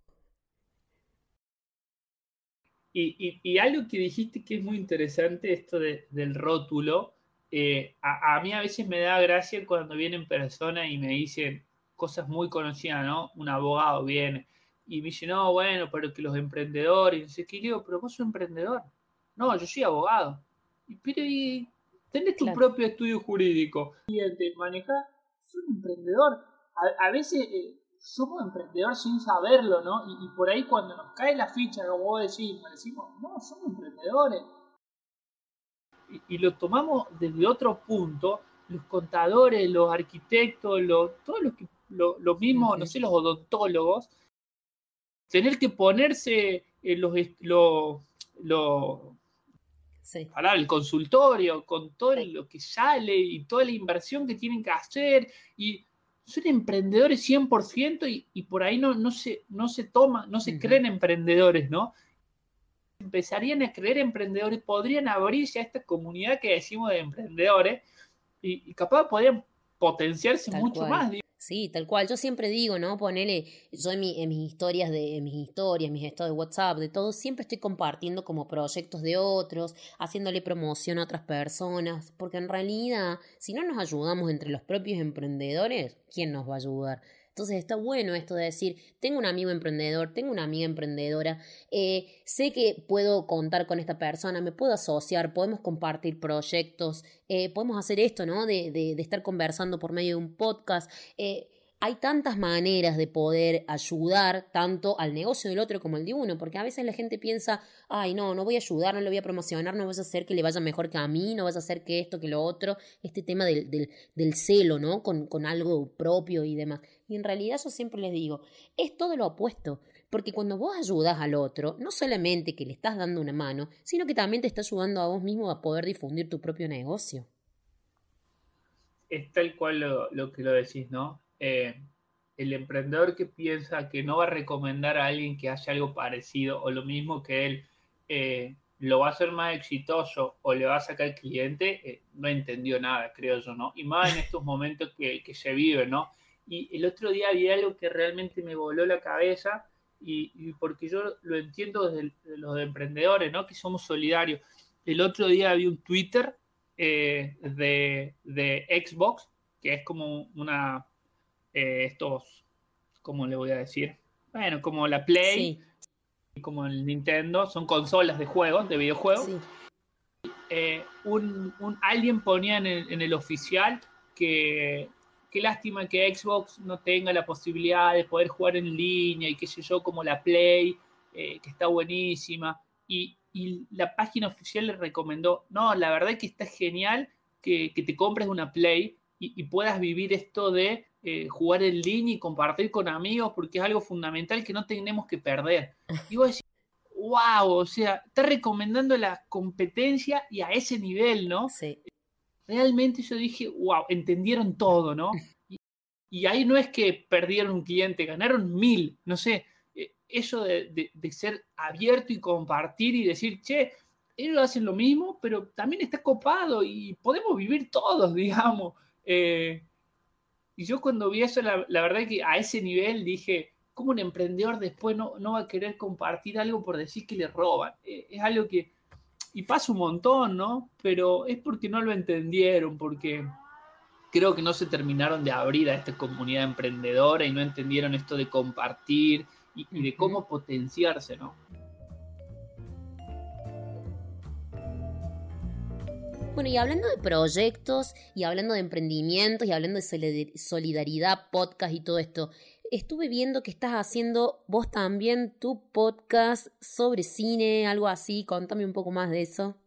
Y, y, algo que dijiste que es muy interesante, esto del rótulo, eh, a, a, mí a veces me da gracia cuando vienen personas y me dicen cosas muy conocidas, ¿no? Un abogado viene y me dice, no, bueno, pero que los emprendedores, y sé qué, digo, pero vos sos emprendedor. No, yo soy abogado. Y, pero y tenés tu propio estudio jurídico. Y te manejas, soy un emprendedor. A, veces eh, somos emprendedores sin saberlo, ¿no? Y, por ahí cuando nos cae la ficha, como vos decís, decimos, no, somos emprendedores. Y, lo tomamos desde otro punto, los contadores, los arquitectos, los, todos los que lo, mismo, no sé, los odontólogos, tener que ponerse en los, los, los el consultorio, con todo lo que sale y toda la inversión que tienen que hacer. Y son emprendedores 100% y, y por ahí no, no, se, no se toma, no se creen emprendedores, ¿no? Empezarían a creer emprendedores, podrían abrirse a esta comunidad que decimos de emprendedores y, capaz podrían potenciarse mucho más.
Sí, tal cual. Yo siempre digo, ¿no? Ponele, yo en, mi, en mis historias, de, en mis historias, mis estados de WhatsApp, de todo, siempre estoy compartiendo como proyectos de otros, haciéndole promoción a otras personas, porque en realidad, si no nos ayudamos entre los propios emprendedores, ¿quién nos va a ayudar? Entonces está bueno esto de decir, tengo un amigo emprendedor, tengo una amiga emprendedora, eh, sé que puedo contar con esta persona, me puedo asociar, podemos compartir proyectos, eh, podemos hacer esto, ¿no? De, de, estar conversando por medio de un podcast. Eh, hay tantas maneras de poder ayudar tanto al negocio del otro como al de uno, porque a veces la gente piensa, ay, no, no voy a ayudar, no lo voy a promocionar, no vas a hacer que le vaya mejor que a mí, no vas a hacer que esto, que lo otro, este tema del, del, del celo, ¿no? Con, con algo propio y demás. Y en realidad yo siempre les digo, es todo lo opuesto. Porque cuando vos ayudas al otro, no solamente que le estás dando una mano, sino que también te está ayudando a vos mismo a poder difundir tu propio negocio.
Es tal cual lo, que lo decís, ¿no? Eh, el emprendedor que piensa que no va a recomendar a alguien que haya algo parecido o lo mismo que él, eh, lo va a hacer más exitoso o le va a sacar cliente, eh, no entendió nada, creo yo, ¿no? Y más en estos momentos que, que se vive, ¿no? Y el otro día vi algo que realmente me voló la cabeza y, porque yo lo entiendo desde los emprendedores, ¿no? Que somos solidarios. El otro día vi un Twitter eh, de, de, Xbox, que es como una, eh, estos, ¿cómo le voy a decir? Bueno, como la Play, como el Nintendo, son consolas de juegos, de videojuegos. Eh, un, alguien ponía en el, en el oficial que qué lástima que Xbox no tenga la posibilidad de poder jugar en línea y qué sé yo, como la Play, eh, que está buenísima. Y, la página oficial le recomendó, no, la verdad es que está genial que, te compres una Play y, puedas vivir esto de eh, jugar en línea y compartir con amigos, porque es algo fundamental que no tenemos que perder. Y vos decís, wow, o sea, está recomendando la competencia y a ese nivel, ¿no? Sí realmente yo dije, wow, entendieron todo, ¿no? Y, ahí no es que perdieron un cliente, ganaron mil, no sé, eh, eso de, ser abierto y compartir y decir, che, ellos hacen lo mismo, pero también está copado y podemos vivir todos, digamos. Eh, y yo cuando vi eso, la, verdad es que a ese nivel dije, ¿cómo un emprendedor después no, no va a querer compartir algo por decir que le roban? Eh, es algo que y pasa un montón, ¿no? Pero es porque no lo entendieron, porque creo que no se terminaron de abrir a esta comunidad emprendedora y no entendieron esto de compartir y, de cómo potenciarse, ¿no?
Bueno, y hablando de proyectos, y hablando de emprendimientos, y hablando de solidaridad, podcast y todo esto, estuve viendo que estás haciendo vos también tu podcast sobre cine, algo así. Contame un poco más de eso.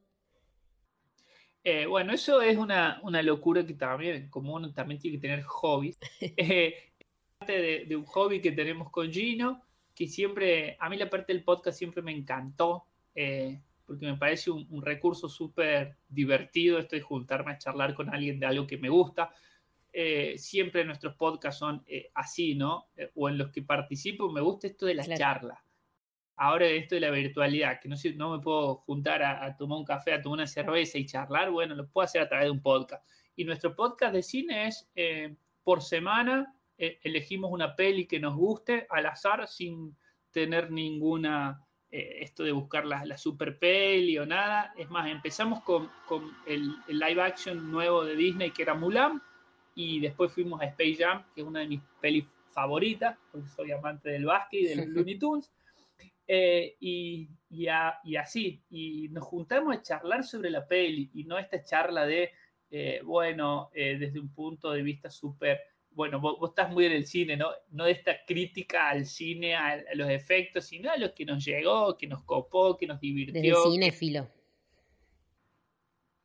Eh, bueno, eso es una, locura que también, como uno también tiene que tener hobbies. eh, parte de, un hobby que tenemos con Gino, que siempre, a mí la parte del podcast siempre me encantó, eh, porque me parece un, un recurso súper divertido esto de juntarme a charlar con alguien de algo que me gusta. Eh, siempre nuestros podcasts son eh, así, ¿no? Eh, o en los que participo, me gusta esto de las charlas. Ahora esto de la virtualidad, que no, no me puedo juntar a, tomar un café, a tomar una cerveza y charlar, bueno, lo puedo hacer a través de un podcast. Y nuestro podcast de cine es por semana, elegimos una peli que nos guste al azar, sin tener ninguna, esto de buscar la, la, super peli o nada. Es más, empezamos con, con el, el live action nuevo de Disney, que era Mulan y después fuimos a Space Jam, que es una de mis pelis favoritas, porque soy amante del básquet y de los Looney Tunes. Eh, y, y, así, y nos juntamos a charlar sobre la peli y no esta charla de, eh, bueno, eh, desde un punto de vista súper, bueno, vos, estás muy en el cine, ¿no? No de esta crítica al cine, a, los efectos, sino a lo que nos llegó, que nos copó, que nos divirtió.
Desde filo.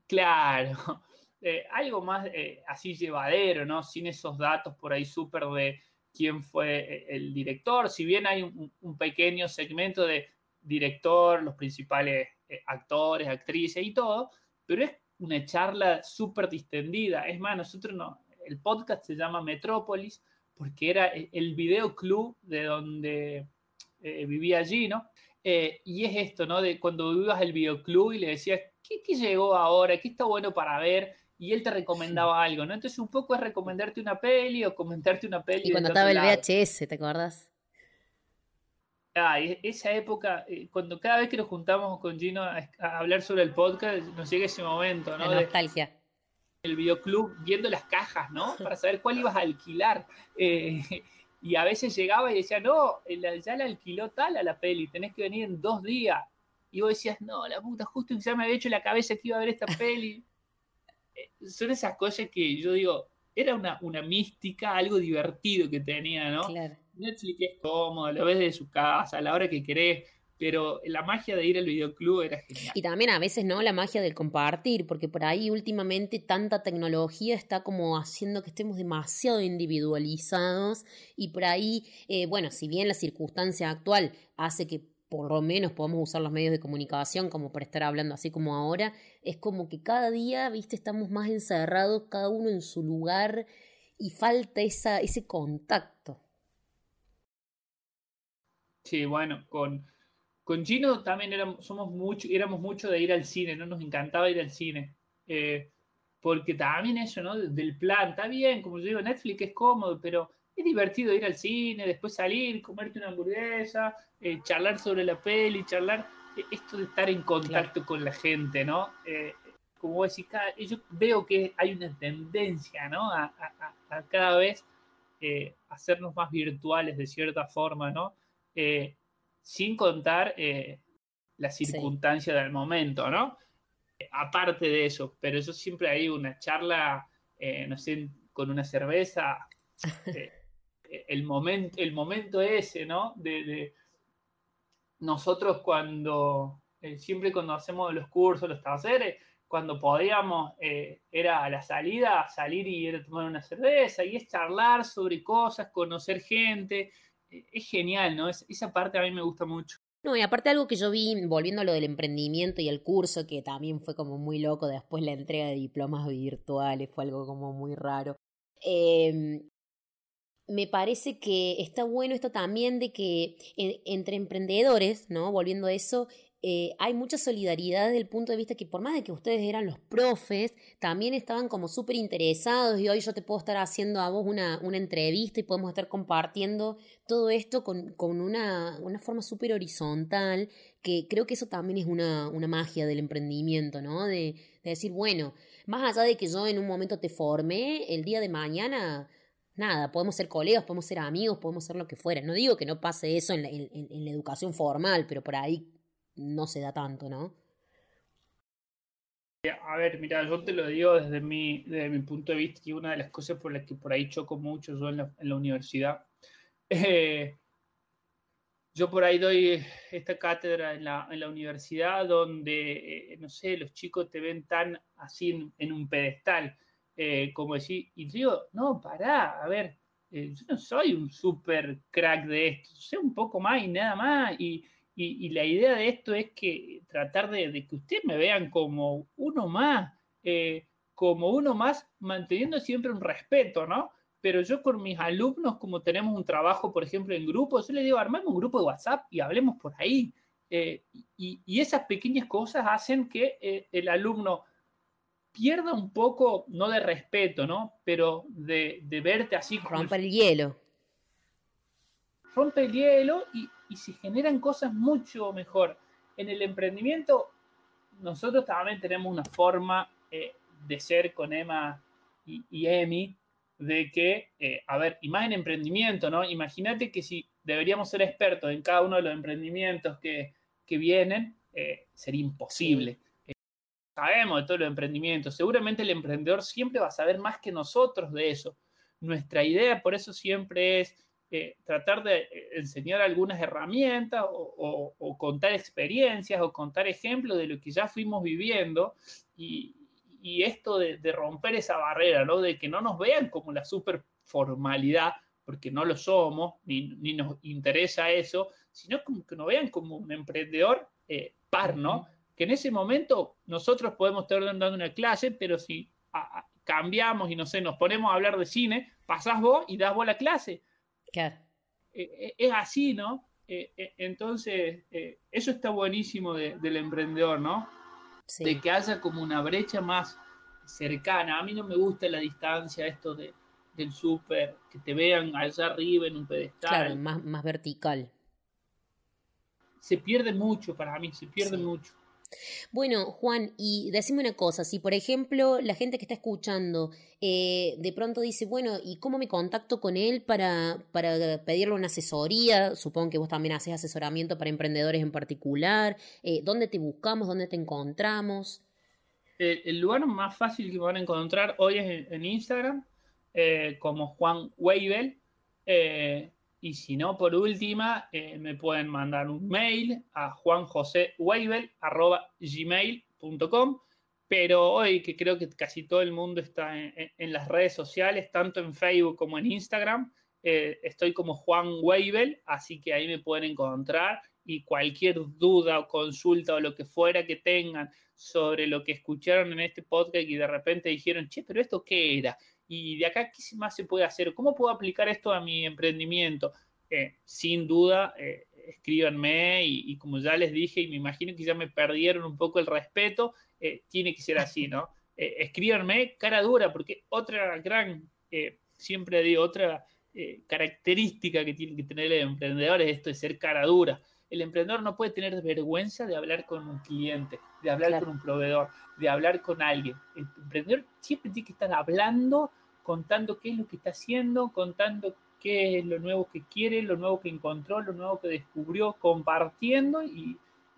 Claro, eh, algo más eh, así llevadero, ¿no? Sin esos datos por ahí súper de quién fue eh, el director, si bien hay un, pequeño segmento de director, los principales actores, actrices y todo, pero es una charla súper distendida. Es más, nosotros no, el podcast se llama Metrópolis porque era el videoclub de donde vivía allí, ¿no? y es esto, ¿no? De cuando ibas al videoclub y le decías, ¿qué, ¿qué, llegó ahora? ¿Qué está bueno para ver? Y él te recomendaba algo, ¿no? Entonces un poco es recomendarte una peli o comentarte una peli.
Y cuando estaba el VHS, ¿te acuerdas?
Ah, esa época, eh, cuando cada vez que nos juntamos con Gino a, hablar sobre el podcast, nos llega ese momento, ¿no?
La nostalgia.
el videoclub viendo las cajas, ¿no? Para saber cuál ibas a alquilar. Eh, y a veces llegaba y decía, no, ya la alquiló tal a la peli, tenés que venir en dos días. Y vos decías, no, la puta, justo ya me había hecho la cabeza que iba a ver esta peli son esas cosas que yo digo, era una, una mística, algo divertido que tenía, ¿no? Netflix es cómodo, lo ves desde su casa, a la hora que querés, pero la magia de ir al videoclub era genial.
Y también a veces, ¿no? La magia del compartir, porque por ahí últimamente tanta tecnología está como haciendo que estemos demasiado individualizados y por ahí, eh, bueno, si bien la circunstancia actual hace que por lo menos podamos usar los medios de comunicación como para estar hablando así como ahora, es como que cada día, viste, estamos más encerrados, cada uno en su lugar y falta esa, ese contacto.
Sí, bueno, con, con Gino también éramos, somos mucho, éramos mucho de ir al cine, ¿no? Nos encantaba ir al cine. Eh, porque también eso, ¿no? Del plan, está bien, como yo digo, Netflix es cómodo, pero es divertido ir al cine, después salir, comerte una hamburguesa, eh, charlar sobre la peli, charlar, eh, esto de estar en contacto con la gente, ¿no? como vos decís, yo veo que hay una tendencia, ¿no? A, cada vez hacernos más virtuales de cierta forma, ¿no? sin contar eh, la circunstancia del momento, ¿no? Aparte de eso, pero yo siempre hay una charla, eh, no sé, con una cerveza, eh, el, momento, el momento ese, ¿no? De, nosotros cuando, siempre cuando hacemos los cursos, los talleres, cuando podíamos, era a la salida, salir y ir a tomar una cerveza, y es charlar sobre cosas, conocer gente, es genial, ¿no? esa parte a mí me gusta mucho.
No, y aparte algo que yo vi, volviendo a lo del emprendimiento y el curso, que también fue como muy loco, después la entrega de diplomas virtuales fue algo como muy raro. Em, me parece que está bueno esto también de que entre emprendedores, ¿no? Volviendo a eso, eh, hay mucha solidaridad desde el punto de vista que por más de que ustedes eran los profes, también estaban como súper interesados y hoy yo te puedo estar haciendo a vos una, una entrevista y podemos estar compartiendo todo esto con, con una, una, forma súper horizontal, que creo que eso también es una, una magia del emprendimiento, ¿no? De, de decir, bueno, más allá de que yo en un momento te formé, el día de mañana nada, podemos ser colegas, podemos ser amigos, podemos ser lo que fuera. No digo que no pase eso en la, educación formal, pero por ahí no se da tanto, ¿no?
A ver, mira, yo te lo digo desde mi, desde mi punto de vista y una de las cosas por las que por ahí choco mucho yo en la, en la universidad. Eh, yo por ahí doy esta cátedra en la, en la universidad donde, eh, no sé, los chicos te ven tan así en, un pedestal, eh, como decir, y digo, no, pará, a ver, yo no soy un super crack de esto, sé un poco más y nada más, y, y, la idea de esto es que tratar de, que ustedes me vean como uno más, eh, como uno más, manteniendo siempre un respeto, ¿no? Pero yo con mis alumnos, como tenemos un trabajo, por ejemplo, en grupo, yo les digo, armemos un grupo de WhatsApp y hablemos por ahí. Eh, y, esas pequeñas cosas hacen que eh, el alumno pierda un poco, no de respeto, ¿no? Pero de, de verte así.
Rompe el hielo.
Rompe el hielo y, y se generan cosas mucho mejor. En el emprendimiento, nosotros también tenemos una forma eh, de ser con Emma y, Emi, de que, eh, a ver, y más en emprendimiento, ¿no? Imagínate que si deberíamos ser expertos en cada uno de los emprendimientos que, que vienen, eh, sería imposible. Sabemos de todos los emprendimientos, seguramente el emprendedor siempre va a saber más que nosotros de eso. Nuestra idea por eso siempre es tratar de eh, enseñar algunas herramientas o, contar experiencias o contar ejemplos de lo que ya fuimos viviendo y, esto de, romper esa barrera, ¿no? De que no nos vean como la super formalidad, porque no lo somos, ni, nos interesa eso, sino como que nos vean como un emprendedor eh, par, ¿no? Que en ese momento nosotros podemos estar dando una clase, pero si cambiamos y no sé, nos ponemos a hablar de cine, pasás vos y das vos la clase
Claro.
Eh, eh, es así, ¿no? Eh, entonces, eso está buenísimo del emprendedor, ¿no? De que haya como una brecha más cercana. A mí no me gusta la distancia, esto de, del súper, que te vean allá arriba en un pedestal.
Claro, más, más vertical.
Se pierde mucho para mí, se pierde mucho.
Bueno, Juan, y decime una cosa, si por ejemplo la gente que está escuchando eh, de pronto dice, bueno, ¿y cómo me contacto con él para, para pedirle una asesoría? Supongo que vos también haces asesoramiento para emprendedores en particular. Eh, ¿Dónde te buscamos? ¿Dónde te encontramos?
el lugar más fácil que van a encontrar hoy es en, Instagram. eh, como Juan Weibel. Y si no, por última, me pueden mandar un mail a juanjoseweibel.gmail.com. Pero hoy que creo que casi todo el mundo está en, las redes sociales, tanto en Facebook como en Instagram, estoy como Juan Weibel, así que ahí me pueden encontrar y cualquier duda o consulta o lo que fuera que tengan sobre lo que escucharon en este podcast y de repente dijeron, che, pero esto qué era? Y de acá, ¿qué más se puede hacer? ¿Cómo puedo aplicar esto a mi emprendimiento? Eh, sin duda, eh, escríbanme y, como ya les dije, y me imagino que ya me perdieron un poco el respeto, eh, tiene que ser así, ¿no? escríbanme cara dura, porque otra gran, siempre digo, otra característica que tiene que tener el emprendedor es esto de ser cara dura el emprendedor no puede tener vergüenza de hablar con un cliente, de hablar con un proveedor, de hablar con alguien. El emprendedor siempre tiene que estar hablando, contando qué es lo que está haciendo, contando qué es lo nuevo que quiere, lo nuevo que encontró, lo nuevo que descubrió, compartiendo y,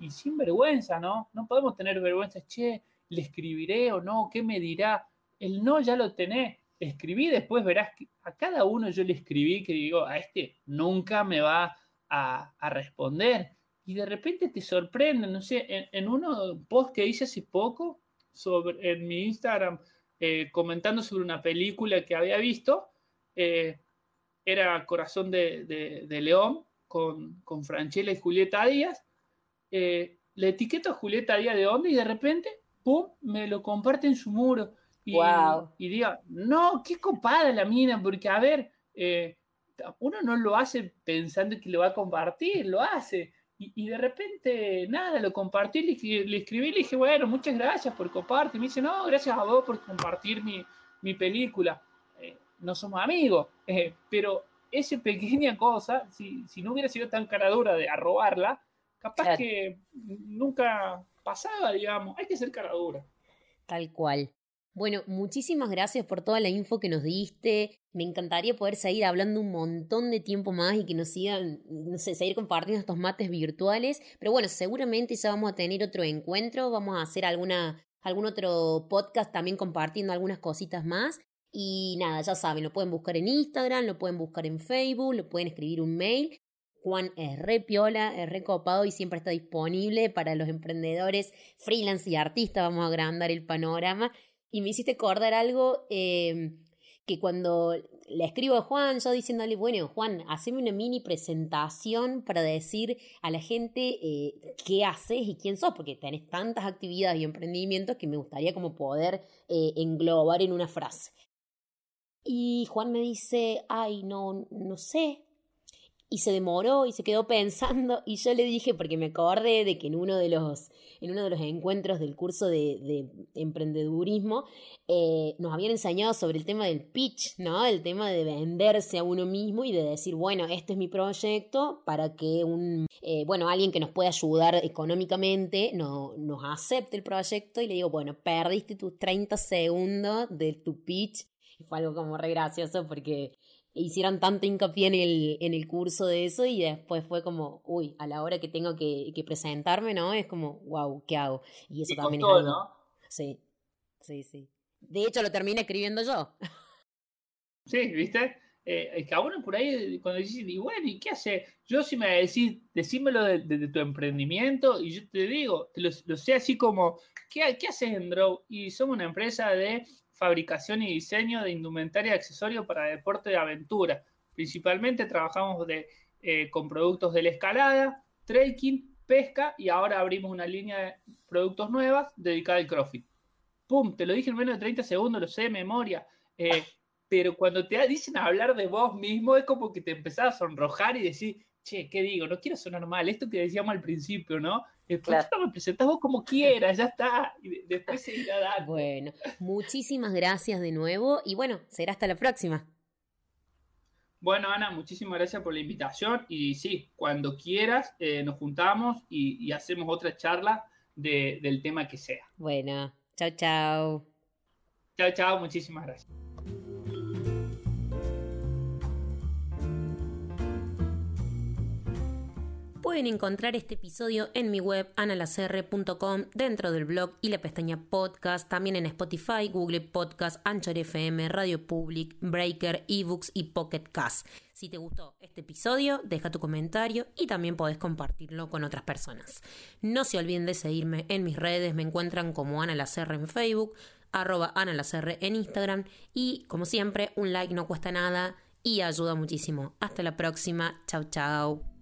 sin vergüenza, ¿no? No podemos tener vergüenza, che, le escribiré o no, ¿qué me dirá? El no ya lo tenés. Escribí, después verás que a cada uno yo le escribí que digo, a este nunca me va a, responder. Y de repente te sorprenden, no sé, en, uno post que hice hace poco sobre, en mi Instagram eh, comentando sobre una película que había visto, eh, era Corazón de, León con, con Franchella y Julieta Díaz. Eh, le etiqueto a Julieta Díaz de onda y de repente, ¡pum!, me lo comparte en su muro. Y, y diga, no, qué copada la mina, porque a ver, uno no lo hace pensando que lo va a compartir, lo hace. Y, de repente, nada, lo compartí, le, le, escribí, le dije, bueno, muchas gracias por compartir. Me dice, no, gracias a vos por compartir mi, película. Eh, no somos amigos, eh, pero esa pequeña cosa, si, no hubiera sido tan cara dura de arrobarla, capaz que nunca pasaba, digamos. Hay que ser cara dura.
Tal cual. Bueno, muchísimas gracias por toda la info que nos diste. Me encantaría poder seguir hablando un montón de tiempo más y que nos sigan, no sé, seguir compartiendo estos mates virtuales. Pero bueno, seguramente ya vamos a tener otro encuentro, vamos a hacer alguna, algún otro podcast también compartiendo algunas cositas más. Y nada, ya saben, lo pueden buscar en Instagram, lo pueden buscar en Facebook, lo pueden escribir un mail. Juan es re piola, es re copado y siempre está disponible para los emprendedores, freelance y artistas. Vamos a agrandar el panorama. Y me hiciste acordar algo em, que cuando le escribo a Juan, yo diciéndole, bueno, Juan, haceme una mini presentación para decir a la gente eh, qué haces y quién sos, porque tenés tantas actividades y emprendimientos que me gustaría como poder eh, englobar en una frase. Y Juan me dice, ay, no, no sé, y se demoró y se quedó pensando y yo le dije, porque me acordé de que en uno de los, en uno de los encuentros del curso de, de emprendedurismo eh, nos habían enseñado sobre el tema del pitch, ¿no? El tema de venderse a uno mismo y de decir, bueno, este es mi proyecto para que un, eh, bueno, alguien que nos pueda ayudar económicamente no, nos acepte el proyecto y le digo, bueno, perdiste tus 30 segundos de tu pitch. Fue algo como re gracioso porque hicieron tanto hincapié en el, en el curso de eso y después fue como, uy, a la hora que tengo que, que presentarme, ¿no? Es como, wow, ¿qué hago? Y eso también es ¿no? Sí, sí, sí. De hecho, lo terminé escribiendo yo.
Sí, ¿viste? Eh, es que a uno por ahí, cuando dices, y bueno, ¿y qué hace? Yo si me decís, decímelo de, tu emprendimiento, y yo te digo, te lo, sé así como, ¿qué, ¿qué haces en Draw? Y somos una empresa de fabricación y diseño de indumentaria y accesorios para deporte de aventura. Principalmente trabajamos eh, con productos de la escalada, trekking, pesca y ahora abrimos una línea de productos nuevas dedicada al CrossFit. ¡Pum! Te lo dije en menos de 30 segundos, lo sé de memoria. Eh, pero cuando te dicen hablar de vos mismo, es como que te empezás a sonrojar y decir, che, ¿qué digo? No quiero sonar mal, esto que decíamos al principio, ¿no? Después claro. lo vos como quieras, ya está. Y después se irá dando.
Bueno, muchísimas gracias de nuevo y bueno, será hasta la próxima.
Bueno, Ana, muchísimas gracias por la invitación y sí, cuando quieras eh, nos juntamos y, hacemos otra charla del tema que sea.
Bueno, chao, chao.
Chao, chao, muchísimas gracias.
Pueden encontrar este episodio en mi web analacr.com dentro del blog y la pestaña podcast, también en Spotify, Google Podcast, Anchor FM, Radio Public, Breaker, eBooks y Pocket Cast. Si te gustó este episodio, deja tu comentario y también podés compartirlo con otras personas. No se olviden de seguirme en mis redes, me encuentran como Ana en Facebook, arroba Ana en Instagram y como siempre un like no cuesta nada y ayuda muchísimo. Hasta la próxima, chao chao.